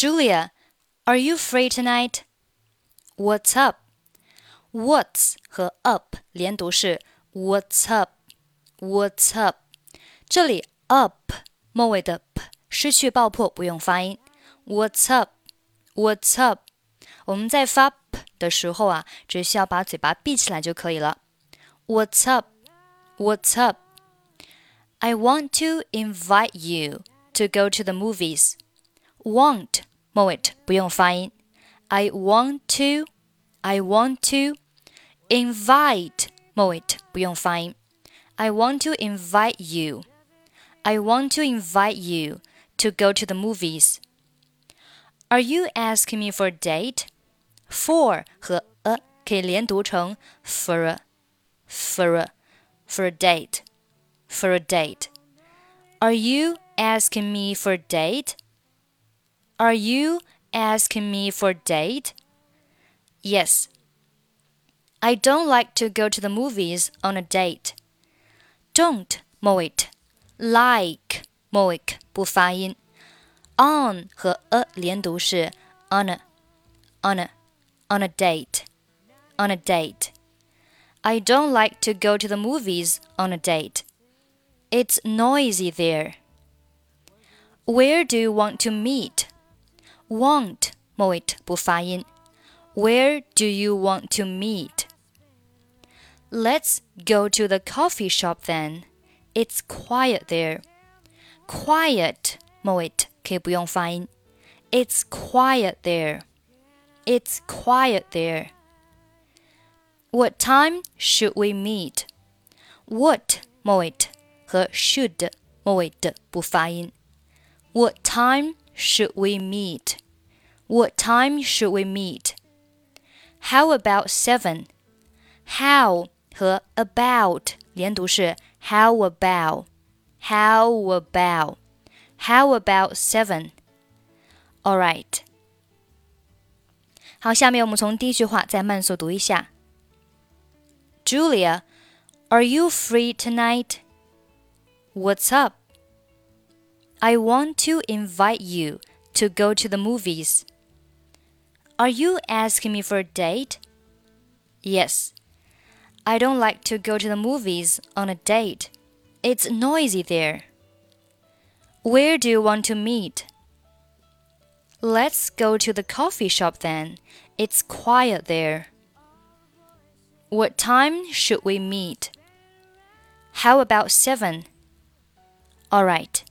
Julia, are you free tonight? What's up? What's 和 up 连读是 What's up? What's up? 这里 up 末尾的 p 失去爆破，不用发音。What's up? What's up? 我们在发 p 的时候啊，只需要把嘴巴闭起来就可以了。What's up? What's up? I want to invite you to go to the movies. Want 末尾不用发音。I want to, I want to invite 末尾不用发音。I want to invite you. I want to invite you to go to the movies. Are you asking me for a date? For 和 a 可以连读成 for a, for a, for a date, for a date. Are you asking me for a date? Are you asking me for a date? Yes. I don't like to go to the movies on a date. Don't 末尾 like 末尾不发音。on 和 a 连读是 on a on a on a date on a date. I don't like to go to the movies on a date. It's noisy there. Where do you want to meet? Want 末尾不发音。Where do you want to meet? Let's go to the coffee shop then. It's quiet there. Quiet 末尾可以不用发音。It's quiet there. It's quiet there. What time should we meet? What 末尾和 should 末尾的不发音。What time should we meet? What time should we meet? How about seven? How 和 about 连读是 How about? How about? How about seven? All right. 好，下面我们从第一句话再慢速读一下。Julia, are you free tonight? What's up? I want to invite you to go to the movies. Are you asking me for a date? Yes. I don't like to go to the movies on a date. It's noisy there. Where do you want to meet? Let's go to the coffee shop then. It's quiet there. What time should we meet? How about seven? All right.